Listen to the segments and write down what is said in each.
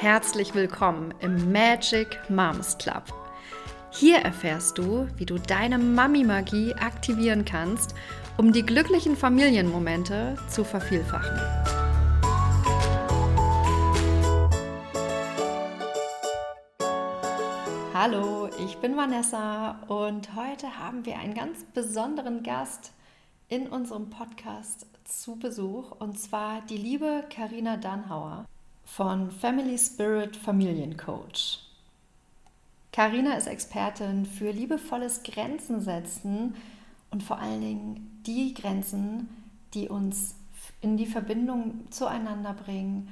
Herzlich willkommen im Magic Moms Club. Hier erfährst du, wie du deine Mami-Magie aktivieren kannst, um die glücklichen Familienmomente zu vervielfachen. Hallo, ich bin Vanessa und heute haben wir einen ganz besonderen Gast in unserem Podcast zu Besuch und zwar die liebe Karina Dannhauer von Family Spirit Familiencoach. Karina ist Expertin für liebevolles Grenzen setzen und vor allen Dingen die Grenzen, die uns in die Verbindung zueinander bringen,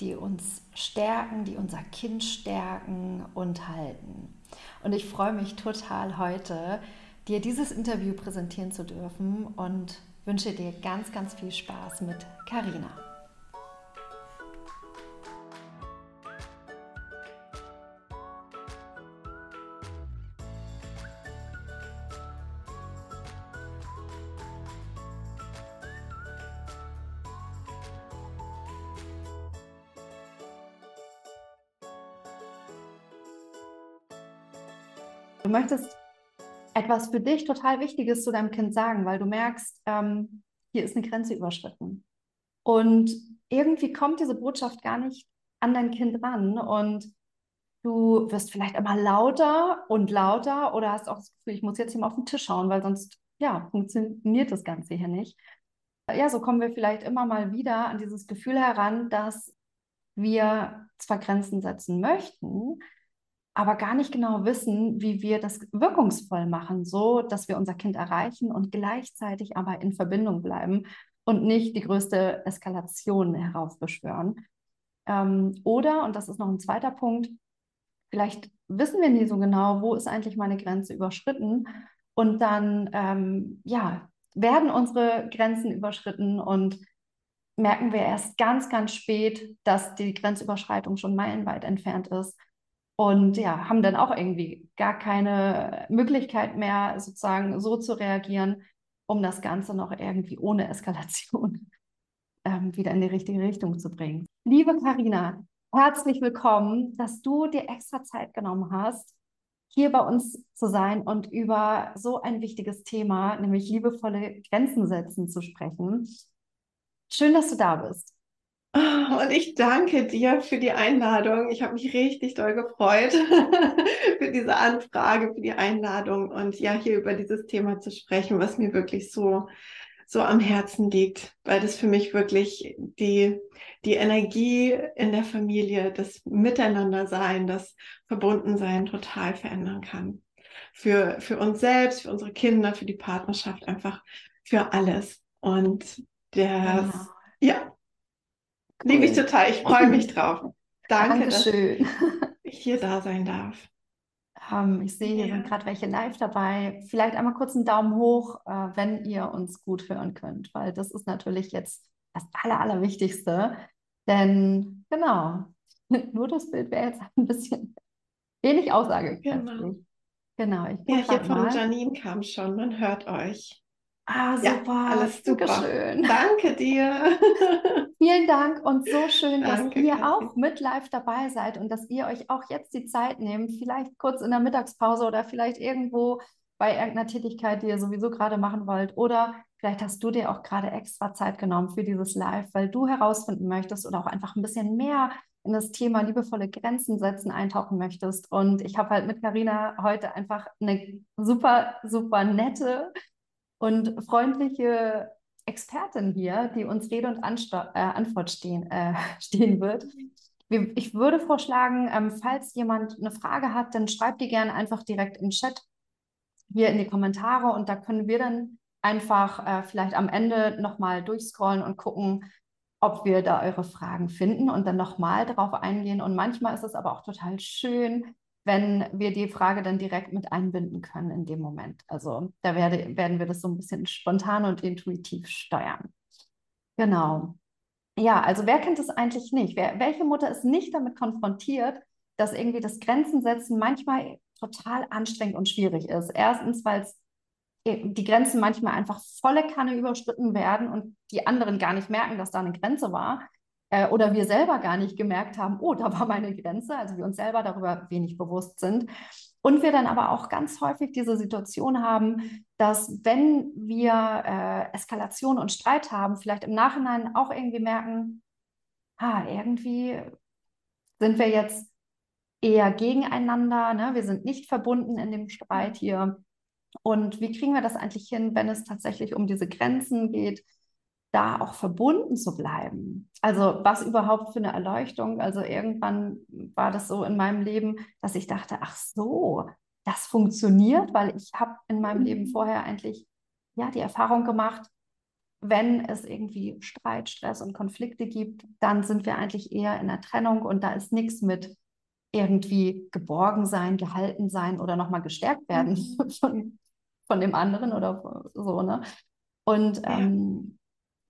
die uns stärken, die unser Kind stärken und halten. Und ich freue mich total heute, dir dieses Interview präsentieren zu dürfen und wünsche dir ganz, ganz viel Spaß mit Karina. Möchtest etwas für dich total Wichtiges zu deinem Kind sagen, weil du merkst, ähm, hier ist eine Grenze überschritten. Und irgendwie kommt diese Botschaft gar nicht an dein Kind ran und du wirst vielleicht immer lauter und lauter oder hast auch das Gefühl, ich muss jetzt hier mal auf den Tisch schauen, weil sonst ja, funktioniert das Ganze hier nicht. Ja, so kommen wir vielleicht immer mal wieder an dieses Gefühl heran, dass wir zwar Grenzen setzen möchten, aber gar nicht genau wissen, wie wir das wirkungsvoll machen, so dass wir unser Kind erreichen und gleichzeitig aber in Verbindung bleiben und nicht die größte Eskalation heraufbeschwören. Ähm, oder, und das ist noch ein zweiter Punkt, vielleicht wissen wir nie so genau, wo ist eigentlich meine Grenze überschritten und dann, ähm, ja, werden unsere Grenzen überschritten und merken wir erst ganz, ganz spät, dass die Grenzüberschreitung schon meilenweit entfernt ist und ja, haben dann auch irgendwie gar keine Möglichkeit mehr, sozusagen so zu reagieren, um das Ganze noch irgendwie ohne Eskalation ähm, wieder in die richtige Richtung zu bringen. Liebe Karina, herzlich willkommen, dass du dir extra Zeit genommen hast, hier bei uns zu sein und über so ein wichtiges Thema, nämlich liebevolle Grenzen setzen, zu sprechen. Schön, dass du da bist. Und ich danke dir für die Einladung. Ich habe mich richtig doll gefreut für diese Anfrage, für die Einladung und ja, hier über dieses Thema zu sprechen, was mir wirklich so, so am Herzen liegt, weil das für mich wirklich die, die Energie in der Familie, das Miteinandersein, das Verbundensein total verändern kann. Für, für uns selbst, für unsere Kinder, für die Partnerschaft, einfach für alles. Und der, ja, Liebe ich total. Ich freue mich drauf. Danke, Dankeschön. dass ich hier da sein darf. Um, ähm, ich sehe, hier ja. sind gerade welche live dabei. Vielleicht einmal kurz einen Daumen hoch, uh, wenn ihr uns gut hören könnt, weil das ist natürlich jetzt das Aller, Allerwichtigste. Denn genau, nur das Bild wäre jetzt ein bisschen wenig aussagekräftig. Genau. Genau, ich ja, hier von Janine kam schon, man hört euch. Ah, super. Ja, alles super. Dankeschön. Danke dir. Vielen Dank und so schön, dass Danke, ihr Katrin. auch mit live dabei seid und dass ihr euch auch jetzt die Zeit nehmt, vielleicht kurz in der Mittagspause oder vielleicht irgendwo bei irgendeiner Tätigkeit, die ihr sowieso gerade machen wollt. Oder vielleicht hast du dir auch gerade extra Zeit genommen für dieses Live, weil du herausfinden möchtest oder auch einfach ein bisschen mehr in das Thema liebevolle Grenzen setzen eintauchen möchtest. Und ich habe halt mit Karina heute einfach eine super, super nette und freundliche Expertin hier, die uns Rede und Ansta äh, Antwort stehen, äh, stehen wird. Ich würde vorschlagen, ähm, falls jemand eine Frage hat, dann schreibt die gerne einfach direkt im Chat hier in die Kommentare und da können wir dann einfach äh, vielleicht am Ende nochmal durchscrollen und gucken, ob wir da eure Fragen finden und dann nochmal darauf eingehen. Und manchmal ist es aber auch total schön, wenn wir die Frage dann direkt mit einbinden können in dem Moment. Also da werde, werden wir das so ein bisschen spontan und intuitiv steuern. Genau. Ja, also wer kennt es eigentlich nicht? Wer, welche Mutter ist nicht damit konfrontiert, dass irgendwie das Grenzen setzen manchmal total anstrengend und schwierig ist? Erstens, weil es die Grenzen manchmal einfach volle Kanne überschritten werden und die anderen gar nicht merken, dass da eine Grenze war. Äh, oder wir selber gar nicht gemerkt haben, oh, da war meine Grenze, also wir uns selber darüber wenig bewusst sind. Und wir dann aber auch ganz häufig diese Situation haben, dass wenn wir äh, Eskalation und Streit haben, vielleicht im Nachhinein auch irgendwie merken, ah, irgendwie sind wir jetzt eher gegeneinander, ne? wir sind nicht verbunden in dem Streit hier. Und wie kriegen wir das eigentlich hin, wenn es tatsächlich um diese Grenzen geht, da auch verbunden zu bleiben. Also was überhaupt für eine Erleuchtung. Also irgendwann war das so in meinem Leben, dass ich dachte, ach so, das funktioniert, weil ich habe in meinem Leben mhm. vorher eigentlich ja die Erfahrung gemacht, wenn es irgendwie Streit, Stress und Konflikte gibt, dann sind wir eigentlich eher in der Trennung und da ist nichts mit irgendwie geborgen sein, gehalten sein oder nochmal gestärkt werden mhm. von, von dem anderen oder so, ne? Und ähm,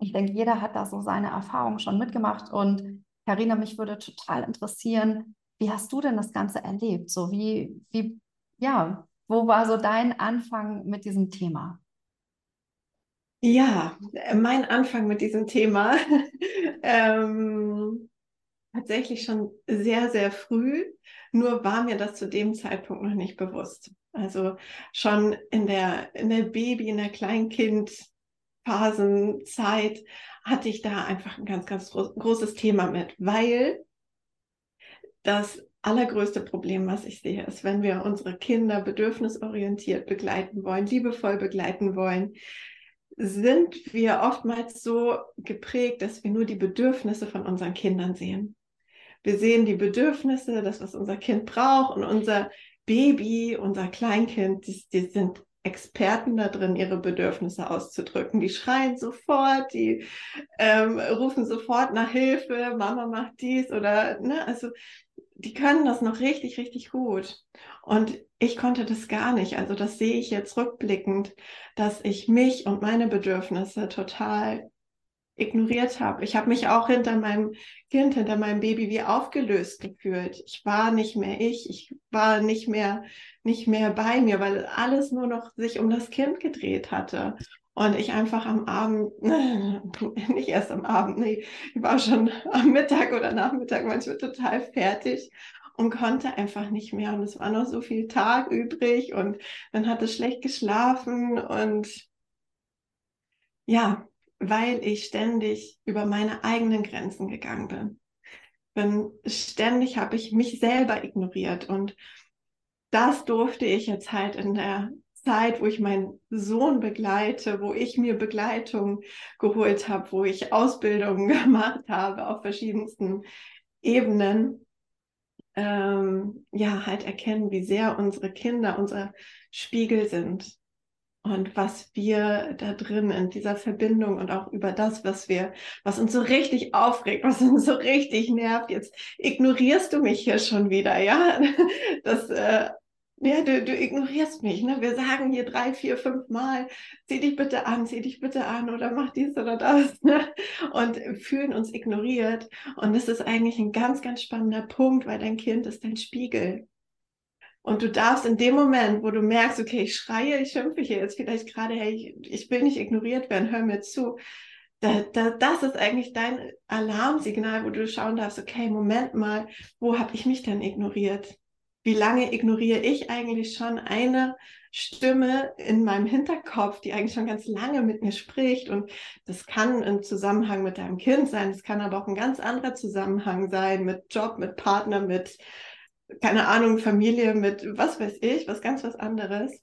ich denke, jeder hat da so seine Erfahrung schon mitgemacht. Und Karina, mich würde total interessieren, wie hast du denn das Ganze erlebt? So wie, wie, ja, wo war so dein Anfang mit diesem Thema? Ja, mein Anfang mit diesem Thema ähm, tatsächlich schon sehr, sehr früh. Nur war mir das zu dem Zeitpunkt noch nicht bewusst. Also schon in der, in der Baby, in der Kleinkind, Phasenzeit hatte ich da einfach ein ganz, ganz großes Thema mit, weil das allergrößte Problem, was ich sehe, ist, wenn wir unsere Kinder bedürfnisorientiert begleiten wollen, liebevoll begleiten wollen, sind wir oftmals so geprägt, dass wir nur die Bedürfnisse von unseren Kindern sehen. Wir sehen die Bedürfnisse, das, was unser Kind braucht und unser Baby, unser Kleinkind, die, die sind Experten da drin, ihre Bedürfnisse auszudrücken. Die schreien sofort, die ähm, rufen sofort nach Hilfe, Mama macht dies oder, ne, also die können das noch richtig, richtig gut. Und ich konnte das gar nicht. Also das sehe ich jetzt rückblickend, dass ich mich und meine Bedürfnisse total ignoriert habe. Ich habe mich auch hinter meinem Kind, hinter meinem Baby wie aufgelöst gefühlt. Ich war nicht mehr ich, ich war nicht mehr, nicht mehr bei mir, weil alles nur noch sich um das Kind gedreht hatte. Und ich einfach am Abend, nicht erst am Abend, nee, ich war schon am Mittag oder Nachmittag manchmal total fertig und konnte einfach nicht mehr. Und es war noch so viel Tag übrig und dann hatte schlecht geschlafen und ja, weil ich ständig über meine eigenen Grenzen gegangen bin. bin ständig habe ich mich selber ignoriert und das durfte ich jetzt halt in der Zeit, wo ich meinen Sohn begleite, wo ich mir Begleitung geholt habe, wo ich Ausbildungen gemacht habe auf verschiedensten Ebenen, ähm, ja, halt erkennen, wie sehr unsere Kinder unser Spiegel sind und was wir da drin in dieser Verbindung und auch über das, was wir, was uns so richtig aufregt, was uns so richtig nervt. Jetzt ignorierst du mich hier schon wieder, ja? Das, äh, ja, du, du ignorierst mich. Ne? Wir sagen hier drei, vier, fünf Mal, zieh dich bitte an, zieh dich bitte an oder mach dies oder das. Ne? Und fühlen uns ignoriert. Und das ist eigentlich ein ganz, ganz spannender Punkt, weil dein Kind ist dein Spiegel. Und du darfst in dem Moment, wo du merkst, okay, ich schreie, ich schimpfe hier jetzt vielleicht gerade, hey, ich, will nicht ignoriert werden, hör mir zu. Da, da, das ist eigentlich dein Alarmsignal, wo du schauen darfst, okay, Moment mal, wo habe ich mich denn ignoriert? Wie lange ignoriere ich eigentlich schon eine Stimme in meinem Hinterkopf, die eigentlich schon ganz lange mit mir spricht? Und das kann im Zusammenhang mit deinem Kind sein, es kann aber auch ein ganz anderer Zusammenhang sein mit Job, mit Partner, mit keine Ahnung, Familie mit was weiß ich, was ganz was anderes.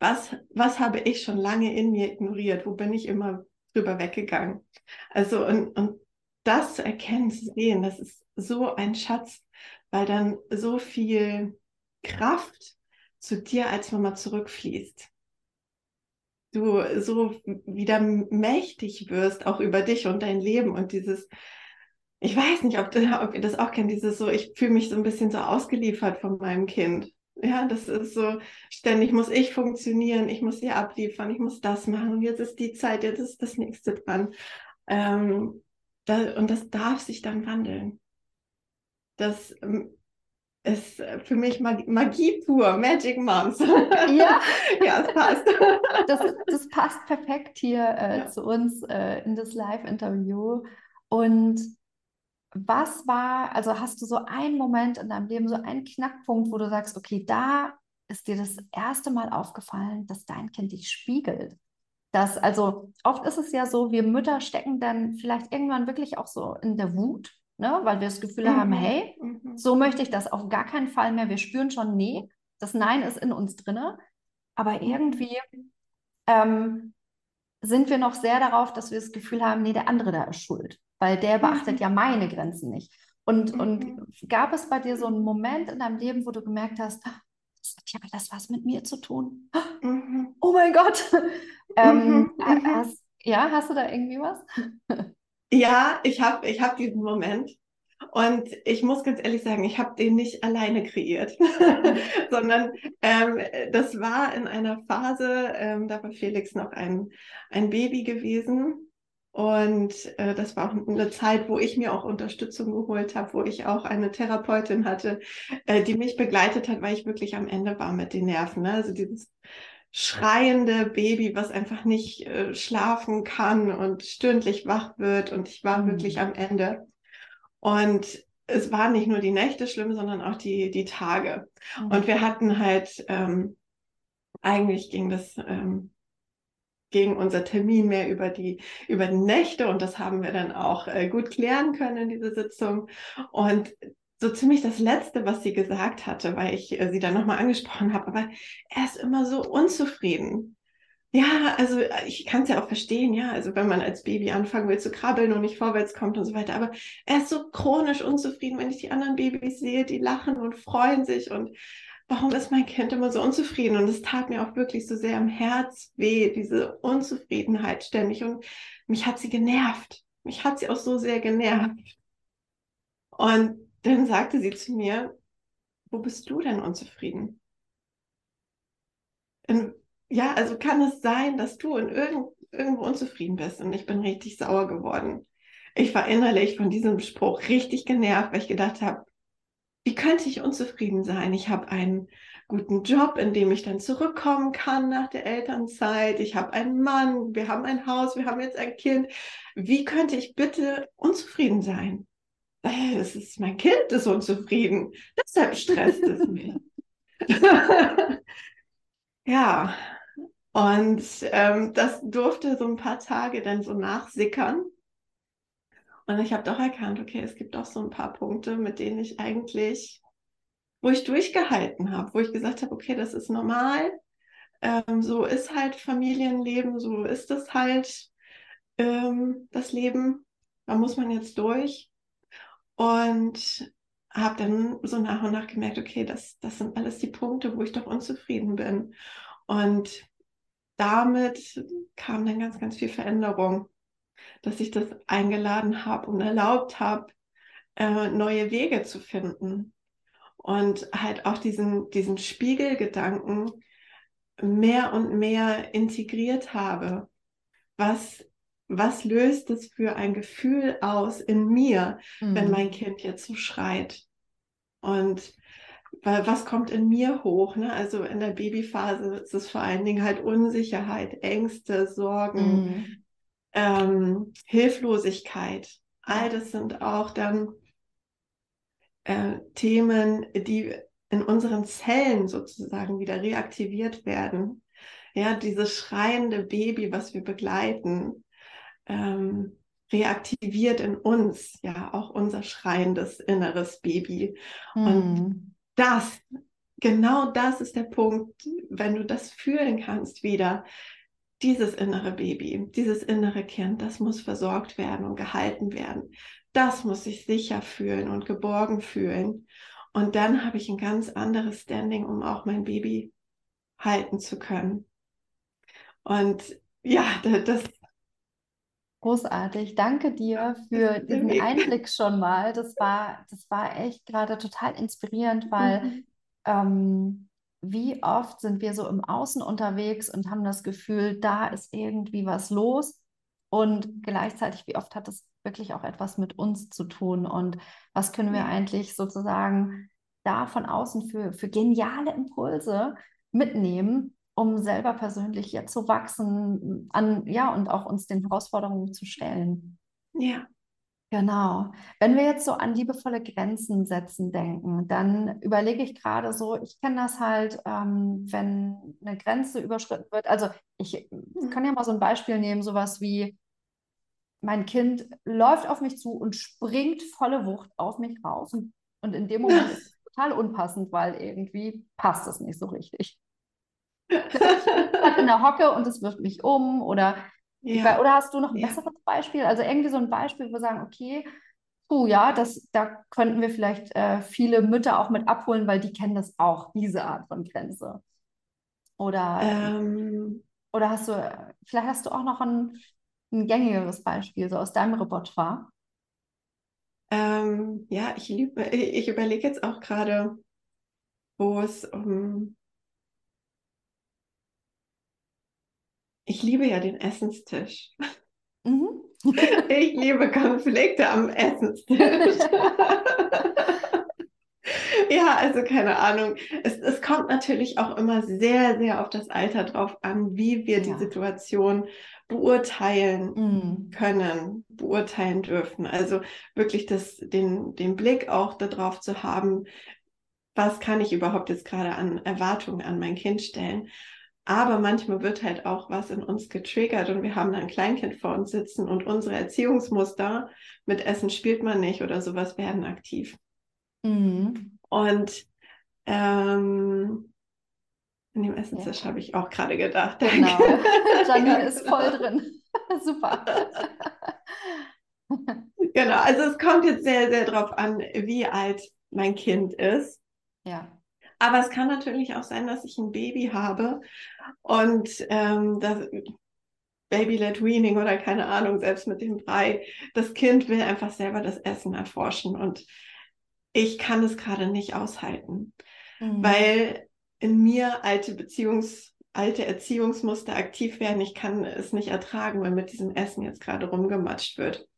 Was, was habe ich schon lange in mir ignoriert? Wo bin ich immer drüber weggegangen? Also, und, und das zu erkennen, zu sehen, das ist so ein Schatz, weil dann so viel Kraft zu dir als Mama zurückfließt. Du so wieder mächtig wirst, auch über dich und dein Leben und dieses, ich weiß nicht, ob, ob ihr das auch kennt, dieses so, ich fühle mich so ein bisschen so ausgeliefert von meinem Kind. Ja, das ist so, ständig muss ich funktionieren, ich muss hier abliefern, ich muss das machen und jetzt ist die Zeit, jetzt ist das nächste dran. Ähm, da, und das darf sich dann wandeln. Das ähm, ist für mich Magie, Magie pur, Magic Moms. Ja, ja, es passt. Das, das passt perfekt hier äh, ja. zu uns äh, in das Live-Interview. Und was war, also hast du so einen Moment in deinem Leben, so einen Knackpunkt, wo du sagst, okay, da ist dir das erste Mal aufgefallen, dass dein Kind dich spiegelt? Dass, also oft ist es ja so, wir Mütter stecken dann vielleicht irgendwann wirklich auch so in der Wut, ne? weil wir das Gefühl mhm. haben, hey, mhm. so möchte ich das auf gar keinen Fall mehr. Wir spüren schon, nee, das Nein ist in uns drinne. Aber irgendwie ähm, sind wir noch sehr darauf, dass wir das Gefühl haben, nee, der andere da ist schuld, weil der beachtet mhm. ja meine Grenzen nicht. Und, mhm. und gab es bei dir so einen Moment in deinem Leben, wo du gemerkt hast, ah, das hat ja alles was mit mir zu tun? Mhm. Oh mein Gott! ähm, mhm. Mhm. hast, ja, hast du da irgendwie was? ja, ich habe ich hab diesen Moment. Und ich muss ganz ehrlich sagen, ich habe den nicht alleine kreiert, sondern ähm, das war in einer Phase, ähm, da war Felix noch ein, ein Baby gewesen. Und äh, das war auch eine Zeit, wo ich mir auch Unterstützung geholt habe, wo ich auch eine Therapeutin hatte, äh, die mich begleitet hat, weil ich wirklich am Ende war mit den Nerven. Ne? Also dieses schreiende Baby, was einfach nicht äh, schlafen kann und stündlich wach wird. Und ich war mhm. wirklich am Ende. Und es waren nicht nur die Nächte schlimm, sondern auch die, die Tage. Mhm. Und wir hatten halt, ähm, eigentlich ging das, ähm, ging unser Termin mehr über die, über die Nächte und das haben wir dann auch äh, gut klären können in dieser Sitzung. Und so ziemlich das Letzte, was sie gesagt hatte, weil ich äh, sie dann nochmal angesprochen habe, aber er ist immer so unzufrieden. Ja, also äh, ich kann es ja auch verstehen, ja, also wenn man als Baby anfangen will zu krabbeln und nicht vorwärts kommt und so weiter, aber er ist so chronisch unzufrieden, wenn ich die anderen Babys sehe, die lachen und freuen sich und warum ist mein Kind immer so unzufrieden? Und es tat mir auch wirklich so sehr am Herz weh, diese Unzufriedenheit ständig und mich hat sie genervt. Mich hat sie auch so sehr genervt. Und dann sagte sie zu mir, wo bist du denn unzufrieden? In ja, also kann es sein, dass du in irgend, irgendwo unzufrieden bist und ich bin richtig sauer geworden. Ich war innerlich von diesem Spruch richtig genervt, weil ich gedacht habe, wie könnte ich unzufrieden sein? Ich habe einen guten Job, in dem ich dann zurückkommen kann nach der Elternzeit. Ich habe einen Mann, wir haben ein Haus, wir haben jetzt ein Kind. Wie könnte ich bitte unzufrieden sein? Es ist mein Kind ist unzufrieden. Deshalb stresst es mich. ja, und ähm, das durfte so ein paar Tage dann so nachsickern. Und ich habe doch erkannt, okay, es gibt doch so ein paar Punkte, mit denen ich eigentlich, wo ich durchgehalten habe, wo ich gesagt habe, okay, das ist normal. Ähm, so ist halt Familienleben, so ist es halt ähm, das Leben. Da muss man jetzt durch. Und habe dann so nach und nach gemerkt, okay, das, das sind alles die Punkte, wo ich doch unzufrieden bin. Und damit kam dann ganz, ganz viel Veränderung, dass ich das eingeladen habe und erlaubt habe, äh, neue Wege zu finden und halt auch diesen, diesen Spiegelgedanken mehr und mehr integriert habe. Was, was löst es für ein Gefühl aus in mir, mhm. wenn mein Kind jetzt so schreit? Und was kommt in mir hoch? Ne? Also in der Babyphase ist es vor allen Dingen halt Unsicherheit, Ängste, Sorgen, mhm. Ähm, Hilflosigkeit. All das sind auch dann äh, Themen, die in unseren Zellen sozusagen wieder reaktiviert werden. Ja, dieses schreiende Baby, was wir begleiten, ähm, reaktiviert in uns ja auch unser schreiendes inneres Baby. Mhm. Und das, genau das ist der Punkt, wenn du das fühlen kannst wieder. Dieses innere Baby, dieses innere Kind, das muss versorgt werden und gehalten werden. Das muss sich sicher fühlen und geborgen fühlen. Und dann habe ich ein ganz anderes Standing, um auch mein Baby halten zu können. Und ja, das, Großartig. Danke dir für diesen Einblick schon mal. Das war, das war echt gerade total inspirierend, weil mhm. ähm, wie oft sind wir so im Außen unterwegs und haben das Gefühl, da ist irgendwie was los. Und gleichzeitig, wie oft hat das wirklich auch etwas mit uns zu tun? Und was können wir eigentlich sozusagen da von außen für, für geniale Impulse mitnehmen, um selber persönlich ja zu wachsen an, ja, und auch uns den Herausforderungen zu stellen. Ja. Genau. Wenn wir jetzt so an liebevolle Grenzen setzen denken, dann überlege ich gerade so, ich kenne das halt, ähm, wenn eine Grenze überschritten wird. Also ich kann ja mal so ein Beispiel nehmen, sowas wie, mein Kind läuft auf mich zu und springt volle Wucht auf mich raus. Und, und in dem Moment ist es total unpassend, weil irgendwie passt es nicht so richtig. in der Hocke und es wirft mich um oder ja. Oder hast du noch ein ja. besseres Beispiel? Also irgendwie so ein Beispiel, wo wir sagen, okay, puh, ja, das, da könnten wir vielleicht äh, viele Mütter auch mit abholen, weil die kennen das auch, diese Art von Grenze. Oder, ähm, oder hast du, vielleicht hast du auch noch ein, ein gängigeres Beispiel, so aus deinem Repertoire? Ähm, ja, ich, ich überlege jetzt auch gerade, wo es um ich liebe ja den Essenstisch. Mhm. ich liebe Konflikte am Essenstisch. ja, also keine Ahnung. Es, es kommt natürlich auch immer sehr, sehr auf das Alter drauf an, wie wir ja. die Situation beurteilen mhm. können, beurteilen dürfen. Also wirklich das, den, den Blick auch darauf zu haben, was kann ich überhaupt jetzt gerade an Erwartungen an mein Kind stellen. Aber manchmal wird halt auch was in uns getriggert und wir haben ein Kleinkind vor uns sitzen und unsere Erziehungsmuster mit Essen spielt man nicht oder sowas werden aktiv. Mhm. Und ähm, in dem Essenstisch ja. habe ich auch gerade gedacht. Genau. Janine ist voll drin. Super. genau, also es kommt jetzt sehr, sehr drauf an, wie alt mein Kind ist. Ja. Aber es kann natürlich auch sein, dass ich ein Baby habe und ähm, das Baby-led Weaning oder keine Ahnung, selbst mit dem Brei, das Kind will einfach selber das Essen erforschen und ich kann es gerade nicht aushalten, mhm. weil in mir alte Beziehungs alte Erziehungsmuster aktiv werden. Ich kann es nicht ertragen, wenn mit diesem Essen jetzt gerade rumgematscht wird.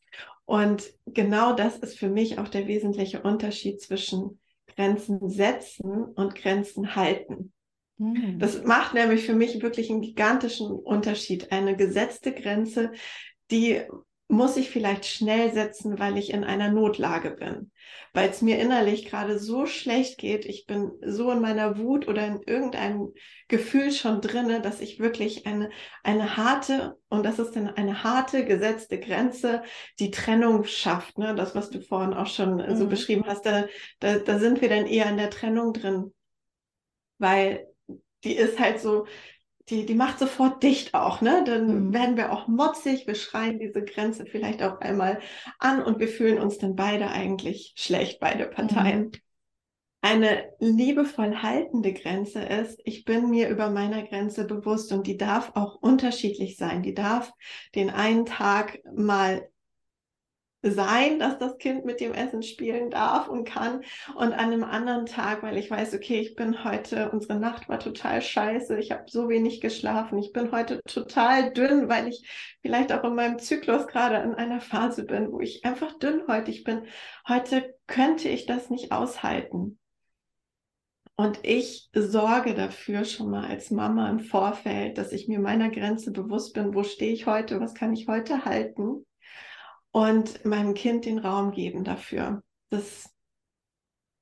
Und genau das ist für mich auch der wesentliche Unterschied zwischen Grenzen setzen und Grenzen halten. Mhm. Das macht nämlich für mich wirklich einen gigantischen Unterschied. Eine gesetzte Grenze, die muss ich vielleicht schnell setzen, weil ich in einer Notlage bin, weil es mir innerlich gerade so schlecht geht. Ich bin so in meiner Wut oder in irgendeinem Gefühl schon drinne, dass ich wirklich eine, eine harte, und das ist dann eine harte, gesetzte Grenze, die Trennung schafft. Ne? Das, was du vorhin auch schon mhm. so beschrieben hast, da, da, da sind wir dann eher in der Trennung drin, weil die ist halt so, die, die macht sofort dicht auch, ne? Dann mhm. werden wir auch motzig, wir schreien diese Grenze vielleicht auch einmal an und wir fühlen uns dann beide eigentlich schlecht, beide Parteien. Mhm. Eine liebevoll haltende Grenze ist, ich bin mir über meiner Grenze bewusst und die darf auch unterschiedlich sein. Die darf den einen Tag mal sein, dass das Kind mit dem Essen spielen darf und kann. Und an einem anderen Tag, weil ich weiß, okay, ich bin heute, unsere Nacht war total scheiße, ich habe so wenig geschlafen, ich bin heute total dünn, weil ich vielleicht auch in meinem Zyklus gerade in einer Phase bin, wo ich einfach dünnhäutig bin. Heute könnte ich das nicht aushalten. Und ich sorge dafür schon mal als Mama im Vorfeld, dass ich mir meiner Grenze bewusst bin, wo stehe ich heute, was kann ich heute halten und meinem Kind den Raum geben dafür, das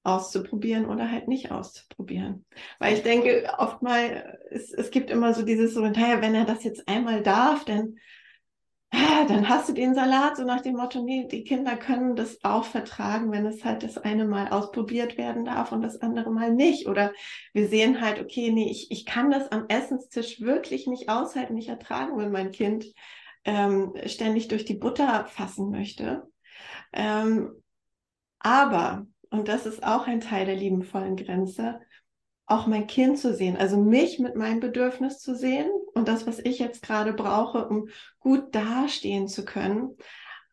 auszuprobieren oder halt nicht auszuprobieren. Weil ich denke, oft mal, es, es gibt immer so dieses so, naja, wenn er das jetzt einmal darf, dann, dann hast du den Salat, so nach dem Motto, nee, die Kinder können das auch vertragen, wenn es halt das eine Mal ausprobiert werden darf und das andere Mal nicht. Oder wir sehen halt, okay, nee, ich, ich kann das am Essenstisch wirklich nicht aushalten, nicht ertragen, wenn mein Kind ähm, ständig durch die Butter fassen möchte. Ähm, aber, und das ist auch ein Teil der liebenvollen Grenze, auch mein Kind zu sehen, also mich mit meinem Bedürfnis zu sehen und das, was ich jetzt gerade brauche, um gut dastehen zu können,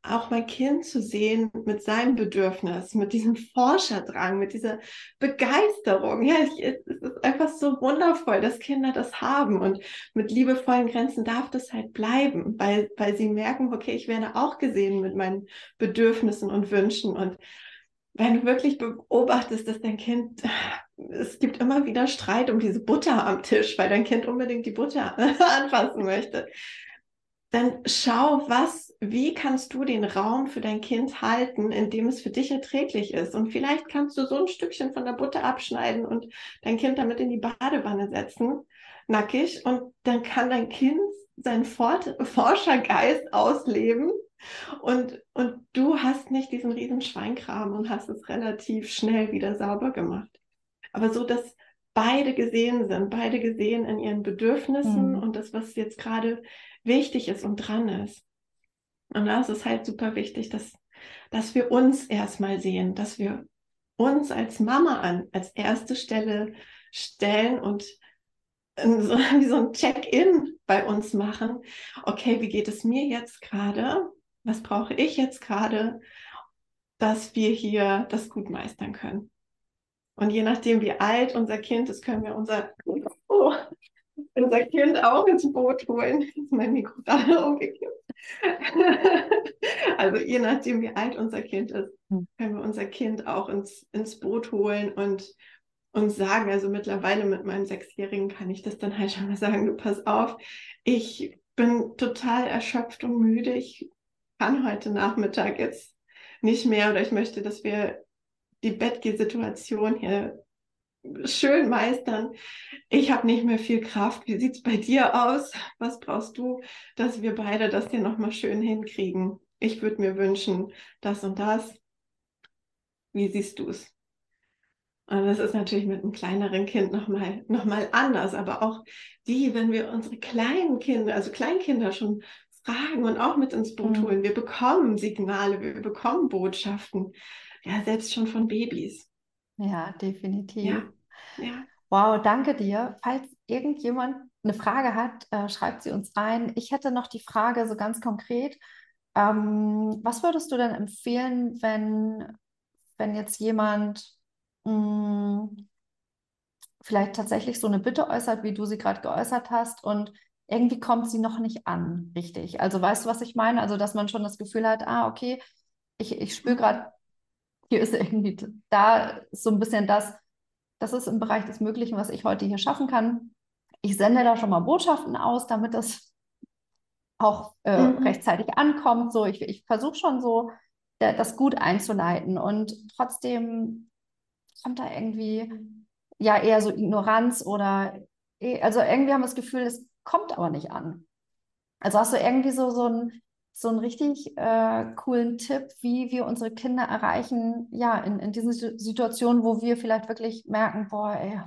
auch mein Kind zu sehen mit seinem Bedürfnis, mit diesem Forscherdrang, mit dieser Begeisterung. Ja, es ist einfach so wundervoll, dass Kinder das haben und mit liebevollen Grenzen darf das halt bleiben, weil, weil sie merken, okay, ich werde auch gesehen mit meinen Bedürfnissen und Wünschen und wenn du wirklich beobachtest, dass dein Kind, es gibt immer wieder Streit um diese Butter am Tisch, weil dein Kind unbedingt die Butter anfassen möchte, dann schau, was wie kannst du den Raum für dein Kind halten, in dem es für dich erträglich ist? Und vielleicht kannst du so ein Stückchen von der Butter abschneiden und dein Kind damit in die Badewanne setzen, nackig, und dann kann dein Kind seinen Forschergeist ausleben und, und du hast nicht diesen riesen Schweinkram und hast es relativ schnell wieder sauber gemacht. Aber so, dass beide gesehen sind, beide gesehen in ihren Bedürfnissen mhm. und das, was jetzt gerade wichtig ist und dran ist. Und da ist halt super wichtig, dass, dass wir uns erstmal sehen, dass wir uns als Mama an, als erste Stelle stellen und so, wie so ein Check-in bei uns machen. Okay, wie geht es mir jetzt gerade? Was brauche ich jetzt gerade, dass wir hier das gut meistern können? Und je nachdem, wie alt unser Kind ist, können wir unser, oh, unser Kind auch ins Boot holen. Jetzt ist mein Mikro gerade umgekippt. also je nachdem, wie alt unser Kind ist, hm. können wir unser Kind auch ins, ins Boot holen und uns sagen, also mittlerweile mit meinem Sechsjährigen kann ich das dann halt schon mal sagen, du pass auf, ich bin total erschöpft und müde, ich kann heute Nachmittag jetzt nicht mehr oder ich möchte, dass wir die Bettgehsituation hier schön meistern. Ich habe nicht mehr viel Kraft. Wie sieht es bei dir aus? Was brauchst du, dass wir beide das hier nochmal schön hinkriegen? Ich würde mir wünschen, das und das. Wie siehst du es? Und das ist natürlich mit einem kleineren Kind nochmal noch mal anders. Aber auch die, wenn wir unsere kleinen Kinder, also Kleinkinder schon fragen und auch mit ins Boot mhm. holen, wir bekommen Signale, wir bekommen Botschaften. Ja, selbst schon von Babys. Ja, definitiv. Ja, ja. Wow, danke dir. Falls irgendjemand eine Frage hat, äh, schreibt sie uns rein. Ich hätte noch die Frage so ganz konkret. Ähm, was würdest du denn empfehlen, wenn, wenn jetzt jemand mh, hm, vielleicht tatsächlich so eine Bitte äußert, wie du sie gerade geäußert hast und irgendwie kommt sie noch nicht an, richtig? Also weißt du, was ich meine? Also, dass man schon das Gefühl hat, ah, okay, ich, ich spüre gerade hier ist irgendwie da so ein bisschen das, das ist im Bereich des Möglichen, was ich heute hier schaffen kann. Ich sende da schon mal Botschaften aus, damit das auch äh, mhm. rechtzeitig ankommt. So, ich, ich versuche schon so, das gut einzuleiten und trotzdem kommt da irgendwie ja eher so Ignoranz oder eh, also irgendwie haben wir das Gefühl, es kommt aber nicht an. Also hast du irgendwie so, so ein so einen richtig äh, coolen Tipp, wie wir unsere Kinder erreichen, ja, in, in diesen Situationen, wo wir vielleicht wirklich merken, boah, ey,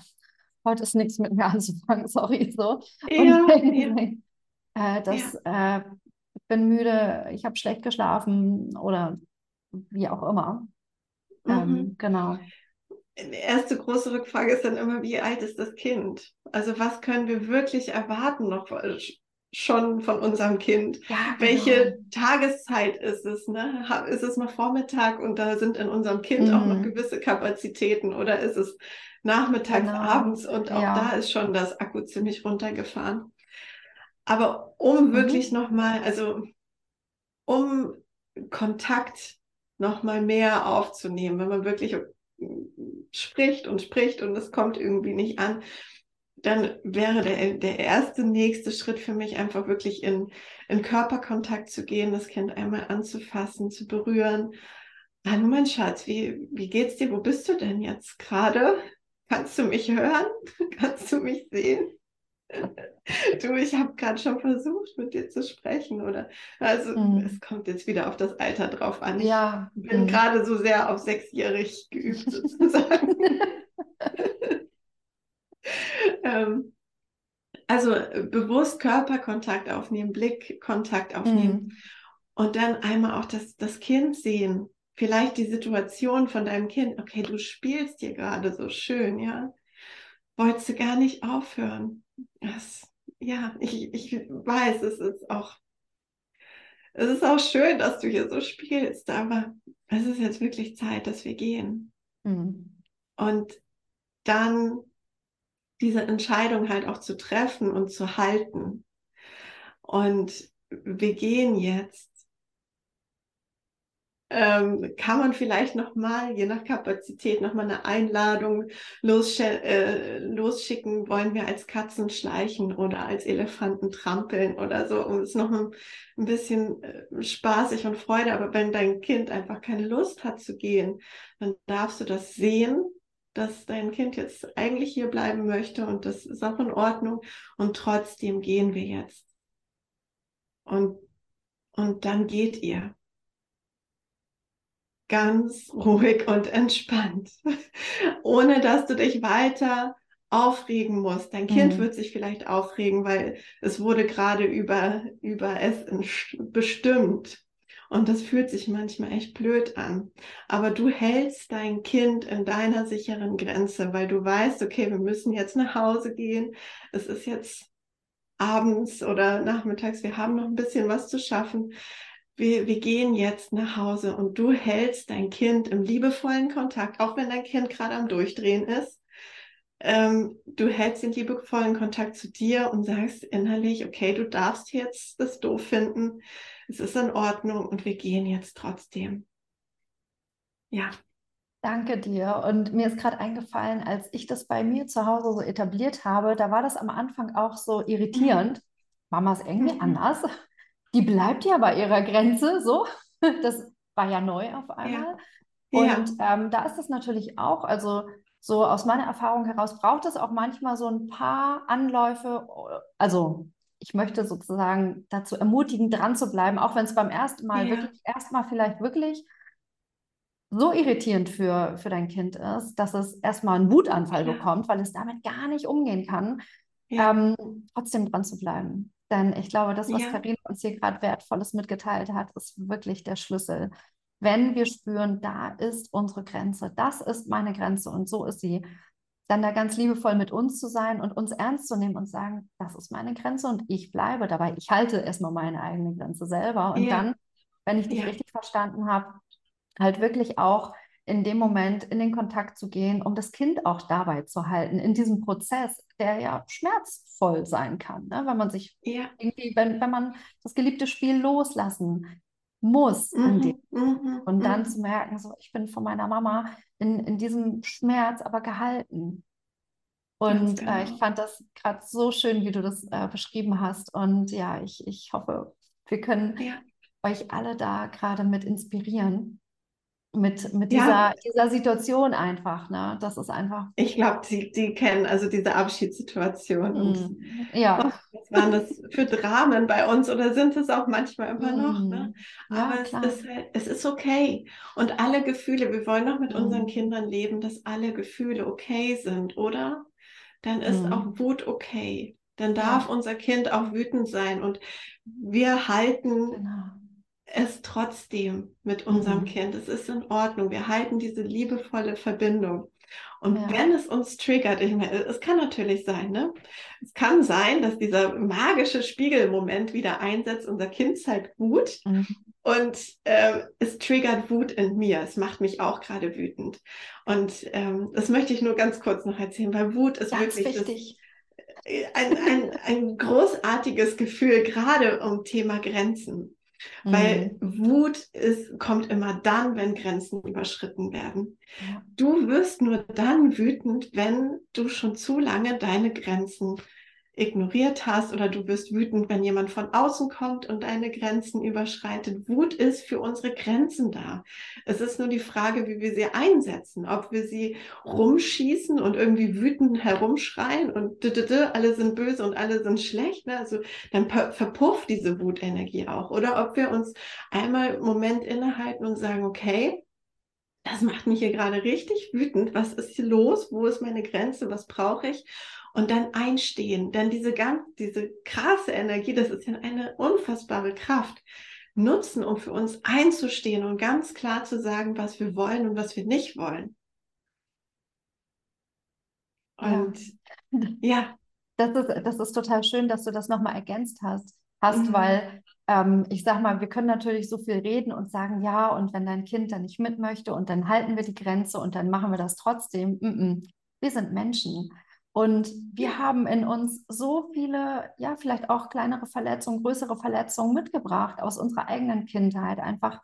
heute ist nichts mit mir anzufangen, sorry, so. Ja, Und ja. Äh, das, ja. äh, ich bin müde, ich habe schlecht geschlafen oder wie auch immer. Ähm, mhm. Ähm, genau. Die erste große Rückfrage ist dann immer, wie alt ist das Kind? Also was können wir wirklich erwarten noch schon von unserem Kind. Ja, genau. Welche Tageszeit ist es? Ne? Ist es mal Vormittag und da sind in unserem Kind mhm. auch noch mhm. gewisse Kapazitäten oder ist es nachmittags, genau. abends und auch ja. da ist schon das Akku ziemlich runtergefahren. Aber um mhm. wirklich nochmal, also um Kontakt nochmal mehr aufzunehmen, wenn man wirklich spricht und spricht und es kommt irgendwie nicht an, dann wäre der, der erste nächste Schritt für mich einfach wirklich in, in Körperkontakt zu gehen, das Kind einmal anzufassen, zu berühren. Hallo mein Schatz, wie, wie geht's dir? Wo bist du denn jetzt gerade? Kannst du mich hören? Kannst du mich sehen? du, ich habe gerade schon versucht, mit dir zu sprechen, oder? Also mhm. es kommt jetzt wieder auf das Alter drauf an. Ich ja. bin mhm. gerade so sehr auf sechsjährig geübt sozusagen. Ähm, also äh, bewusst Körperkontakt aufnehmen, Blickkontakt aufnehmen mhm. und dann einmal auch das, das Kind sehen. Vielleicht die Situation von deinem Kind. Okay, du spielst hier gerade so schön, ja. Wolltest du gar nicht aufhören? Das, ja, ich, ich weiß, es ist auch, es ist auch schön, dass du hier so spielst, aber es ist jetzt wirklich Zeit, dass wir gehen. Mhm. Und dann diese Entscheidung halt auch zu treffen und zu halten. Und wir gehen jetzt ähm, kann man vielleicht nochmal, je nach Kapazität, nochmal eine Einladung äh, losschicken, wollen wir als Katzen schleichen oder als Elefanten trampeln oder so, um es noch ein, ein bisschen äh, spaßig und Freude. Aber wenn dein Kind einfach keine Lust hat zu gehen, dann darfst du das sehen dass dein Kind jetzt eigentlich hier bleiben möchte und das ist auch in Ordnung und trotzdem gehen wir jetzt. Und, und dann geht ihr ganz ruhig und entspannt, ohne dass du dich weiter aufregen musst. Dein Kind mhm. wird sich vielleicht aufregen, weil es wurde gerade über, über es bestimmt. Und das fühlt sich manchmal echt blöd an. Aber du hältst dein Kind in deiner sicheren Grenze, weil du weißt, okay, wir müssen jetzt nach Hause gehen. Es ist jetzt abends oder nachmittags. Wir haben noch ein bisschen was zu schaffen wir, wir gehen jetzt nach Hause und du hältst dein Kind im liebevollen Kontakt, auch wenn dein Kind gerade am Durchdrehen ist. Ähm, du hältst den liebevollen Kontakt zu dir und sagst innerlich, okay, du darfst jetzt das doof finden, es ist in Ordnung und wir gehen jetzt trotzdem. Ja. Danke dir. Und mir ist gerade eingefallen, als ich das bei mir zu Hause so etabliert habe, da war das am Anfang auch so irritierend. Mhm. Mama ist irgendwie mhm. anders die bleibt ja bei ihrer Grenze, so. Das war ja neu auf einmal. Ja. Und ja. Ähm, da ist es natürlich auch, also so aus meiner Erfahrung heraus braucht es auch manchmal so ein paar Anläufe. Also ich möchte sozusagen dazu ermutigen, dran zu bleiben, auch wenn es beim ersten Mal ja. wirklich, erstmal vielleicht wirklich so irritierend für, für dein Kind ist, dass es erstmal einen Wutanfall bekommt, weil es damit gar nicht umgehen kann, ähm, trotzdem dran zu bleiben. Denn ich glaube, das, was ja. Karina uns hier gerade Wertvolles mitgeteilt hat, ist wirklich der Schlüssel. Wenn wir spüren, da ist unsere Grenze, das ist meine Grenze und so ist sie, dann da ganz liebevoll mit uns zu sein und uns ernst zu nehmen und sagen, das ist meine Grenze und ich bleibe dabei. Ich halte erstmal meine eigene Grenze selber. Und ja. dann, wenn ich dich ja. richtig verstanden habe, halt wirklich auch in dem Moment in den Kontakt zu gehen, um das Kind auch dabei zu halten, in diesem Prozess, der ja schmerzvoll sein kann, ne? wenn man sich ja. irgendwie, wenn, wenn man das geliebte Spiel loslassen muss mhm, mhm, und dann mhm. zu merken, so ich bin von meiner Mama in, in diesem Schmerz aber gehalten. Und genau. äh, ich fand das gerade so schön, wie du das äh, beschrieben hast. Und ja, ich, ich hoffe, wir können ja. euch alle da gerade mit inspirieren mit, mit dieser, ja. dieser Situation einfach. Ne? Das ist einfach. Ich glaube, die, die kennen also diese Abschiedssituation. Und, ja. Waren das für Dramen bei uns oder sind es auch manchmal immer mm. noch? Ne? Aber ja, es, ist, halt, es ist okay. Und alle Gefühle, wir wollen auch mit mm. unseren Kindern leben, dass alle Gefühle okay sind, oder? Dann ist mm. auch Wut okay. Dann darf ja. unser Kind auch wütend sein. Und wir halten. Genau es trotzdem mit unserem mhm. Kind. Es ist in Ordnung. Wir halten diese liebevolle Verbindung. Und ja. wenn es uns triggert, ich meine, es kann natürlich sein, ne? Es kann sein, dass dieser magische Spiegelmoment wieder einsetzt. Unser Kind zeigt Wut mhm. und äh, es triggert Wut in mir. Es macht mich auch gerade wütend. Und ähm, das möchte ich nur ganz kurz noch erzählen, weil Wut ist ganz wirklich wichtig. Das, äh, ein, ein, ein großartiges Gefühl, gerade um Thema Grenzen. Weil mhm. Wut ist, kommt immer dann, wenn Grenzen überschritten werden. Ja. Du wirst nur dann wütend, wenn du schon zu lange deine Grenzen ignoriert hast oder du wirst wütend, wenn jemand von außen kommt und deine Grenzen überschreitet. Wut ist für unsere Grenzen da. Es ist nur die Frage, wie wir sie einsetzen, ob wir sie rumschießen und irgendwie wütend herumschreien und alle sind böse und alle sind schlecht. Ne? Also dann verpufft diese Wutenergie auch. Oder ob wir uns einmal einen Moment innehalten und sagen, okay, das macht mich hier gerade richtig wütend. Was ist hier los? Wo ist meine Grenze? Was brauche ich? Und dann einstehen. Denn diese ganz, diese krasse Energie, das ist ja eine unfassbare Kraft, nutzen, um für uns einzustehen und ganz klar zu sagen, was wir wollen und was wir nicht wollen. Und ja, ja. Das, ist, das ist total schön, dass du das nochmal ergänzt hast, hast mhm. weil ähm, ich sag mal, wir können natürlich so viel reden und sagen, ja, und wenn dein Kind dann nicht mit möchte und dann halten wir die Grenze und dann machen wir das trotzdem. Mm -mm. Wir sind Menschen. Und wir haben in uns so viele, ja, vielleicht auch kleinere Verletzungen, größere Verletzungen mitgebracht aus unserer eigenen Kindheit. Einfach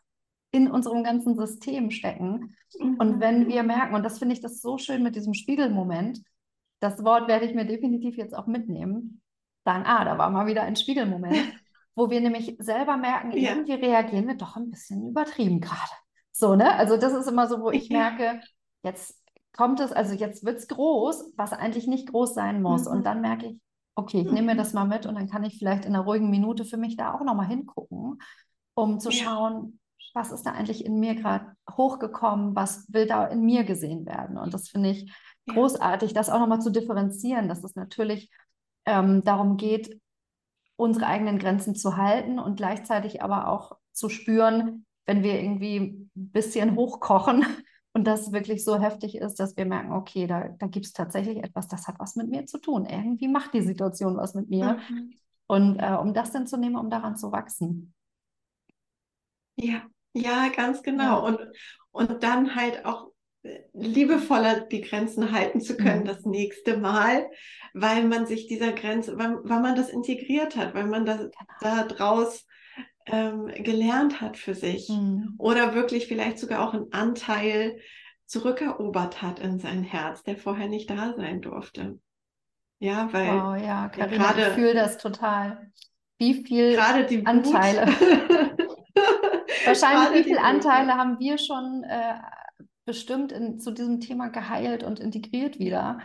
in unserem ganzen System stecken. Und wenn wir merken, und das finde ich das so schön mit diesem Spiegelmoment, das Wort werde ich mir definitiv jetzt auch mitnehmen, sagen, ah, da war mal wieder ein Spiegelmoment, wo wir nämlich selber merken, ja. irgendwie reagieren wir doch ein bisschen übertrieben gerade. So, ne? Also das ist immer so, wo ich merke, jetzt kommt es, also jetzt wird es groß, was eigentlich nicht groß sein muss. Mhm. Und dann merke ich, okay, ich nehme mir mhm. das mal mit und dann kann ich vielleicht in einer ruhigen Minute für mich da auch nochmal hingucken, um zu schauen, was ist da eigentlich in mir gerade hochgekommen, was will da in mir gesehen werden. Und das finde ich großartig, das auch nochmal zu differenzieren, dass es natürlich ähm, darum geht, unsere eigenen Grenzen zu halten und gleichzeitig aber auch zu spüren, wenn wir irgendwie ein bisschen hochkochen und das wirklich so heftig ist, dass wir merken, okay, da, da gibt es tatsächlich etwas, das hat was mit mir zu tun. Irgendwie macht die Situation was mit mir. Mhm. Und äh, um das dann zu nehmen, um daran zu wachsen. Ja, ja, ganz genau. Ja. Und, und dann halt auch liebevoller die Grenzen halten zu können mhm. das nächste Mal, weil man sich dieser Grenze, weil, weil man das integriert hat, weil man das genau. da draus ähm, gelernt hat für sich mhm. oder wirklich vielleicht sogar auch einen Anteil zurückerobert hat in sein Herz, der vorher nicht da sein durfte. Ja, weil oh, ja, Carina, ich fühle das total. Wie viel Anteile? Wahrscheinlich, wie viele Anteile haben wir schon äh, bestimmt in, zu diesem Thema geheilt und integriert wieder,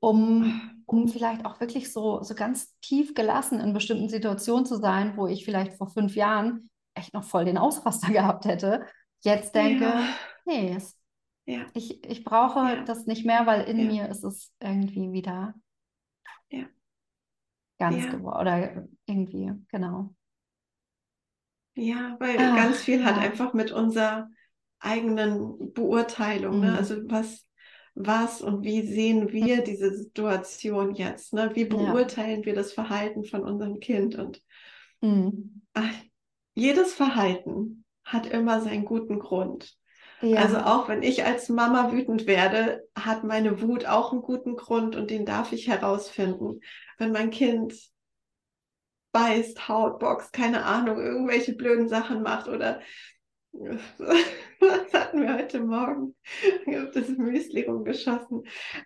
um, um vielleicht auch wirklich so, so ganz tief gelassen in bestimmten Situationen zu sein, wo ich vielleicht vor fünf Jahren echt noch voll den Ausraster gehabt hätte. Jetzt denke, ja. nee, es, ja. ich, ich brauche ja. das nicht mehr, weil in mir ist es irgendwie wieder ganz geworden oder irgendwie, genau. Ja, weil ah, ganz viel hat einfach mit unserer eigenen Beurteilung. Ne? Mhm. Also was, was und wie sehen wir diese Situation jetzt? Ne? Wie beurteilen ja. wir das Verhalten von unserem Kind? Und mhm. ach, jedes Verhalten hat immer seinen guten Grund. Ja. Also auch wenn ich als Mama wütend werde, hat meine Wut auch einen guten Grund und den darf ich herausfinden. Wenn mein Kind beißt, haut, boxt, keine Ahnung, irgendwelche blöden Sachen macht oder was hatten wir heute Morgen? Ich habe das Müsli rumgeschossen.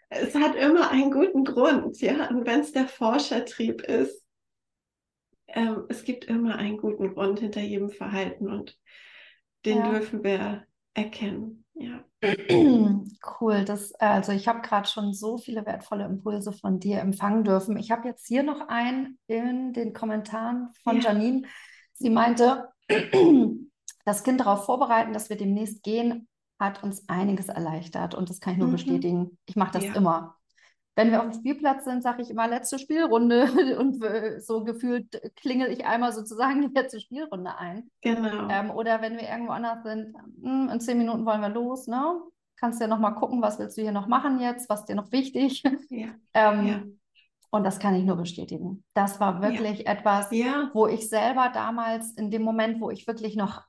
Es hat immer einen guten Grund, ja. Und wenn es der Forschertrieb ist, ähm, es gibt immer einen guten Grund hinter jedem Verhalten und den ja. dürfen wir erkennen. Ja. Cool, das, also ich habe gerade schon so viele wertvolle Impulse von dir empfangen dürfen. Ich habe jetzt hier noch einen in den Kommentaren von ja. Janine. Sie meinte, das Kind darauf vorbereiten, dass wir demnächst gehen, hat uns einiges erleichtert und das kann ich nur mhm. bestätigen. Ich mache das ja. immer. Wenn wir auf dem Spielplatz sind, sage ich immer letzte Spielrunde und so gefühlt klingel ich einmal sozusagen die letzte Spielrunde ein. Genau. Ähm, oder wenn wir irgendwo anders sind, hm, in zehn Minuten wollen wir los, ne? Kannst ja noch mal gucken, was willst du hier noch machen jetzt, was ist dir noch wichtig. Ja. ähm, ja. Und das kann ich nur bestätigen. Das war wirklich ja. etwas, wo ich selber damals in dem Moment, wo ich wirklich noch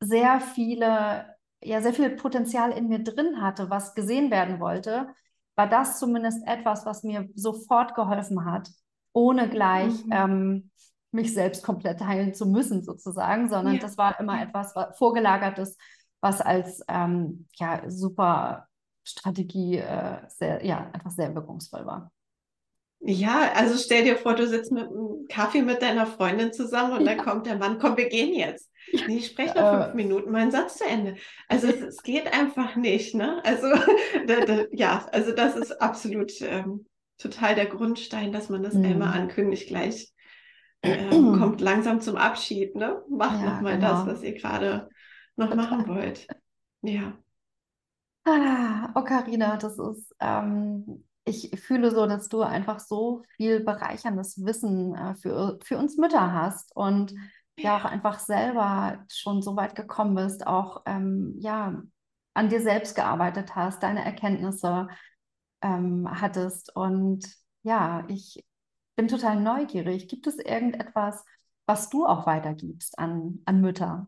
sehr viele, ja, sehr viel Potenzial in mir drin hatte, was gesehen werden wollte, war das zumindest etwas, was mir sofort geholfen hat, ohne gleich mhm. ähm, mich selbst komplett heilen zu müssen, sozusagen, sondern ja. das war immer etwas was, Vorgelagertes, was als ähm, ja, super Strategie äh, sehr, ja, einfach sehr wirkungsvoll war. Ja, also stell dir vor, du sitzt mit einem Kaffee mit deiner Freundin zusammen und ja. dann kommt der Mann, komm, wir gehen jetzt. Nee, ich spreche noch fünf äh. Minuten, mein Satz zu Ende. Also es, es geht einfach nicht, ne? Also da, da, ja, also das ist absolut ähm, total der Grundstein, dass man das mhm. einmal ankündigt gleich. Ähm, kommt langsam zum Abschied, ne? Macht ja, nochmal genau. das, was ihr gerade noch machen wollt. Ja. Ah, oh, Carina, das ist, ähm, ich fühle so, dass du einfach so viel bereicherndes Wissen äh, für, für uns Mütter hast und ja auch einfach selber schon so weit gekommen bist, auch ähm, ja an dir selbst gearbeitet hast, deine Erkenntnisse ähm, hattest. Und ja, ich bin total neugierig. Gibt es irgendetwas, was du auch weitergibst an, an Mütter?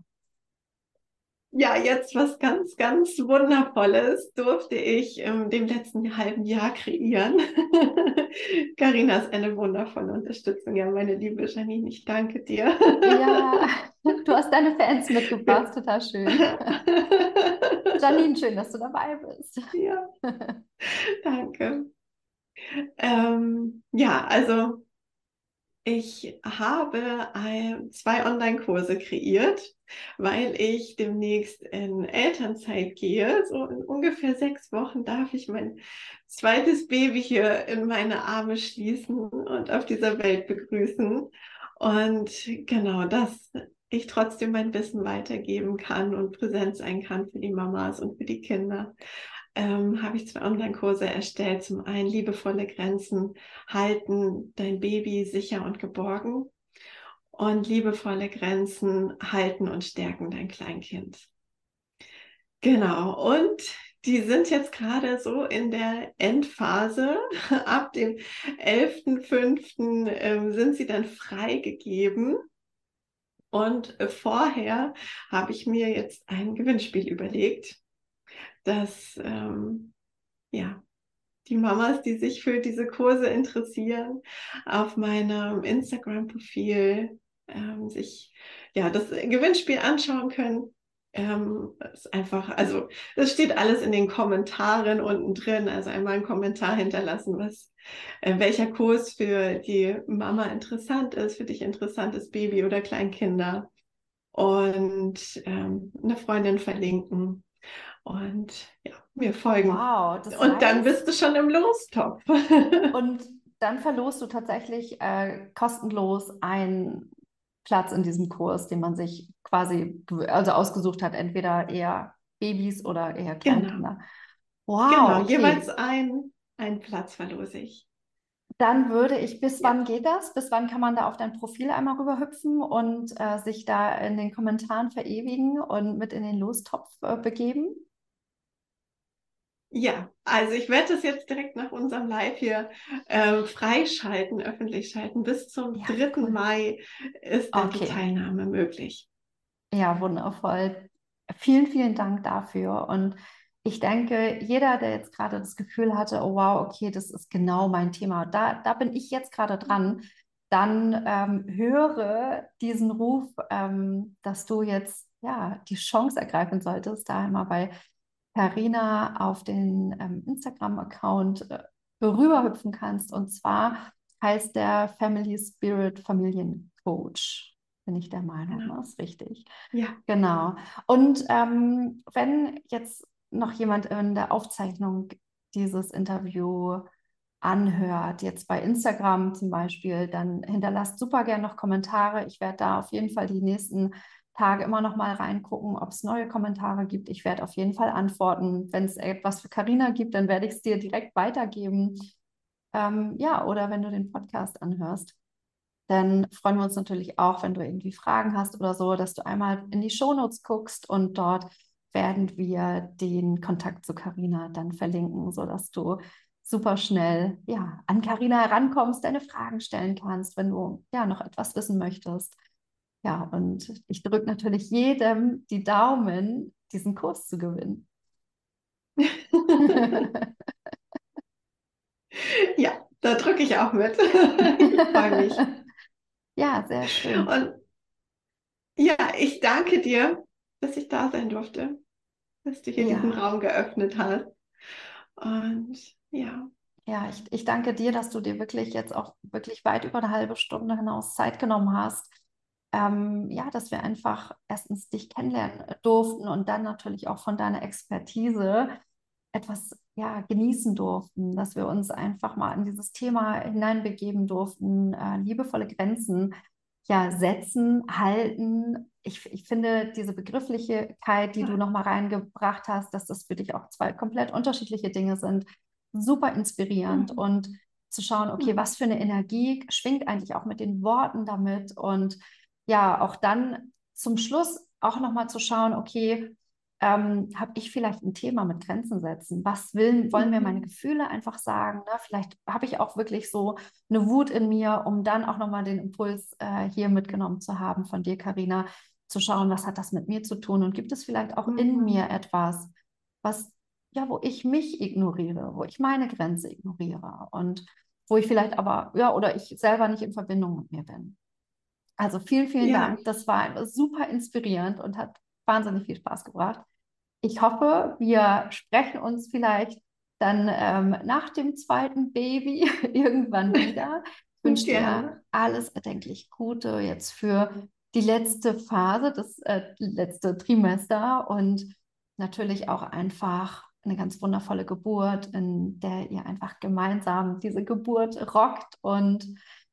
Ja, jetzt was ganz, ganz Wundervolles durfte ich in dem letzten halben Jahr kreieren. Carina ist eine wundervolle Unterstützung. Ja, meine liebe Janine, ich danke dir. Ja, du hast deine Fans mitgebracht, total schön. Janine, schön, dass du dabei bist. Ja, danke. Ähm, ja, also ich habe ein, zwei Online-Kurse kreiert, weil ich demnächst in Elternzeit gehe. So in ungefähr sechs Wochen darf ich mein zweites Baby hier in meine Arme schließen und auf dieser Welt begrüßen. Und genau, dass ich trotzdem mein Wissen weitergeben kann und präsent sein kann für die Mamas und für die Kinder ähm, habe ich zwei Online-Kurse erstellt. Zum einen liebevolle Grenzen halten dein Baby sicher und geborgen und liebevolle Grenzen halten und stärken dein Kleinkind. Genau, und die sind jetzt gerade so in der Endphase. Ab dem 11.05. Ähm, sind sie dann freigegeben. Und vorher habe ich mir jetzt ein Gewinnspiel überlegt dass ähm, ja, die Mamas, die sich für diese Kurse interessieren, auf meinem Instagram-Profil ähm, sich ja das Gewinnspiel anschauen können. Ähm, ist einfach, also es steht alles in den Kommentaren unten drin. Also einmal einen Kommentar hinterlassen, was äh, welcher Kurs für die Mama interessant ist, für dich interessant ist, Baby oder Kleinkinder. Und ähm, eine Freundin verlinken und ja, mir folgen. Wow, das und heißt, dann bist du schon im Lostopf. und dann verlost du tatsächlich äh, kostenlos einen Platz in diesem Kurs, den man sich quasi also ausgesucht hat, entweder eher Babys oder eher Kleinkinder. Genau. Wow, genau, okay. jeweils ein, einen Platz verlose ich. Dann würde ich, bis ja. wann geht das? Bis wann kann man da auf dein Profil einmal rüberhüpfen und äh, sich da in den Kommentaren verewigen und mit in den Lostopf äh, begeben? Ja, also ich werde das jetzt direkt nach unserem Live hier äh, freischalten, öffentlich schalten. Bis zum ja, 3. Cool. Mai ist okay. die Teilnahme möglich. Ja, wundervoll. Vielen, vielen Dank dafür. Und ich denke, jeder, der jetzt gerade das Gefühl hatte, oh wow, okay, das ist genau mein Thema, da, da bin ich jetzt gerade dran, dann ähm, höre diesen Ruf, ähm, dass du jetzt ja die Chance ergreifen solltest, da einmal bei Carina auf den ähm, Instagram-Account äh, rüberhüpfen kannst. Und zwar heißt der Family Spirit Familiencoach. Bin ich der Meinung, genau. das ist richtig. Ja. Genau. Und ähm, wenn jetzt noch jemand in der Aufzeichnung dieses Interview anhört, jetzt bei Instagram zum Beispiel, dann hinterlasst super gerne noch Kommentare. Ich werde da auf jeden Fall die nächsten Tage immer noch mal reingucken, ob es neue Kommentare gibt. Ich werde auf jeden Fall antworten. Wenn es etwas für Karina gibt, dann werde ich es dir direkt weitergeben. Ähm, ja, oder wenn du den Podcast anhörst. Dann freuen wir uns natürlich auch, wenn du irgendwie Fragen hast oder so, dass du einmal in die Shownotes guckst und dort werden wir den Kontakt zu Karina dann verlinken, sodass du super schnell ja, an Karina herankommst, deine Fragen stellen kannst, wenn du ja noch etwas wissen möchtest. Ja, und ich drücke natürlich jedem die Daumen, diesen Kurs zu gewinnen. ja, da drücke ich auch mit. ich freue mich. Ja, sehr schön. Und ja, ich danke dir, dass ich da sein durfte, dass du hier ja. diesen Raum geöffnet hast. Und ja. Ja, ich, ich danke dir, dass du dir wirklich jetzt auch wirklich weit über eine halbe Stunde hinaus Zeit genommen hast, ähm, ja, dass wir einfach erstens dich kennenlernen durften und dann natürlich auch von deiner Expertise etwas ja, genießen durften, dass wir uns einfach mal in dieses Thema hineinbegeben durften, äh, liebevolle Grenzen ja, setzen, halten. Ich, ich finde diese Begrifflichkeit, die ja. du nochmal reingebracht hast, dass das für dich auch zwei komplett unterschiedliche Dinge sind, super inspirierend mhm. und zu schauen, okay, mhm. was für eine Energie schwingt eigentlich auch mit den Worten damit und ja, auch dann zum Schluss auch nochmal zu schauen, okay, ähm, habe ich vielleicht ein Thema mit Grenzen setzen? Was will, wollen mir meine mhm. Gefühle einfach sagen? Ne? Vielleicht habe ich auch wirklich so eine Wut in mir, um dann auch nochmal den Impuls äh, hier mitgenommen zu haben von dir, Karina, zu schauen, was hat das mit mir zu tun und gibt es vielleicht auch mhm. in mir etwas, was ja, wo ich mich ignoriere, wo ich meine Grenze ignoriere und wo ich vielleicht aber, ja, oder ich selber nicht in Verbindung mit mir bin. Also vielen, vielen ja. Dank. Das war super inspirierend und hat wahnsinnig viel Spaß gebracht. Ich hoffe, wir sprechen uns vielleicht dann ähm, nach dem zweiten Baby irgendwann wieder. Ich wünsche dir alles erdenklich Gute jetzt für die letzte Phase, das äh, letzte Trimester und natürlich auch einfach eine ganz wundervolle Geburt, in der ihr einfach gemeinsam diese Geburt rockt und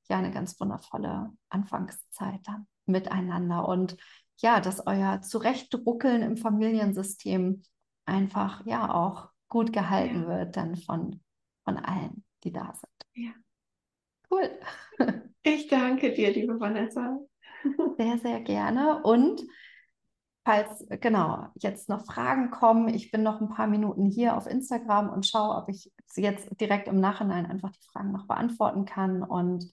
ja, eine ganz wundervolle Anfangszeit dann miteinander und ja, dass euer Zurechtruckeln im Familiensystem einfach ja auch gut gehalten ja. wird dann von, von allen, die da sind. Ja. Cool. Ich danke dir, liebe Vanessa. Sehr, sehr gerne. Und falls genau jetzt noch Fragen kommen, ich bin noch ein paar Minuten hier auf Instagram und schaue, ob ich jetzt direkt im Nachhinein einfach die Fragen noch beantworten kann. Und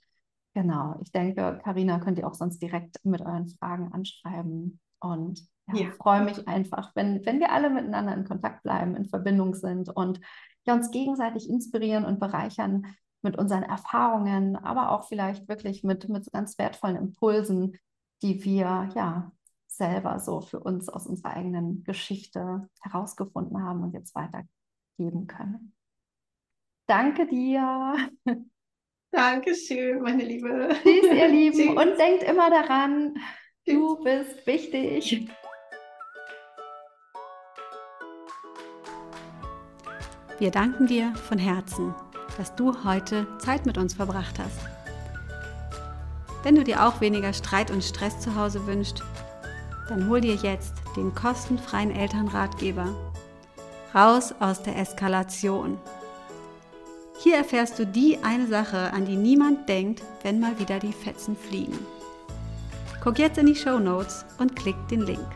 genau, ich denke, Karina könnt ihr auch sonst direkt mit euren Fragen anschreiben. Und ja, ja. freue mich einfach, wenn, wenn wir alle miteinander in Kontakt bleiben, in Verbindung sind und ja, uns gegenseitig inspirieren und bereichern mit unseren Erfahrungen, aber auch vielleicht wirklich mit, mit ganz wertvollen Impulsen, die wir ja selber so für uns aus unserer eigenen Geschichte herausgefunden haben und jetzt weitergeben können. Danke dir. Dankeschön, meine Liebe. Tschüss, ihr Lieben. Tschüss. Und denkt immer daran, du bist wichtig. Wir danken dir von Herzen, dass du heute Zeit mit uns verbracht hast. Wenn du dir auch weniger Streit und Stress zu Hause wünschst, dann hol dir jetzt den kostenfreien Elternratgeber. Raus aus der Eskalation. Hier erfährst du die eine Sache, an die niemand denkt, wenn mal wieder die Fetzen fliegen. Guck jetzt in die Show Notes und klick den Link.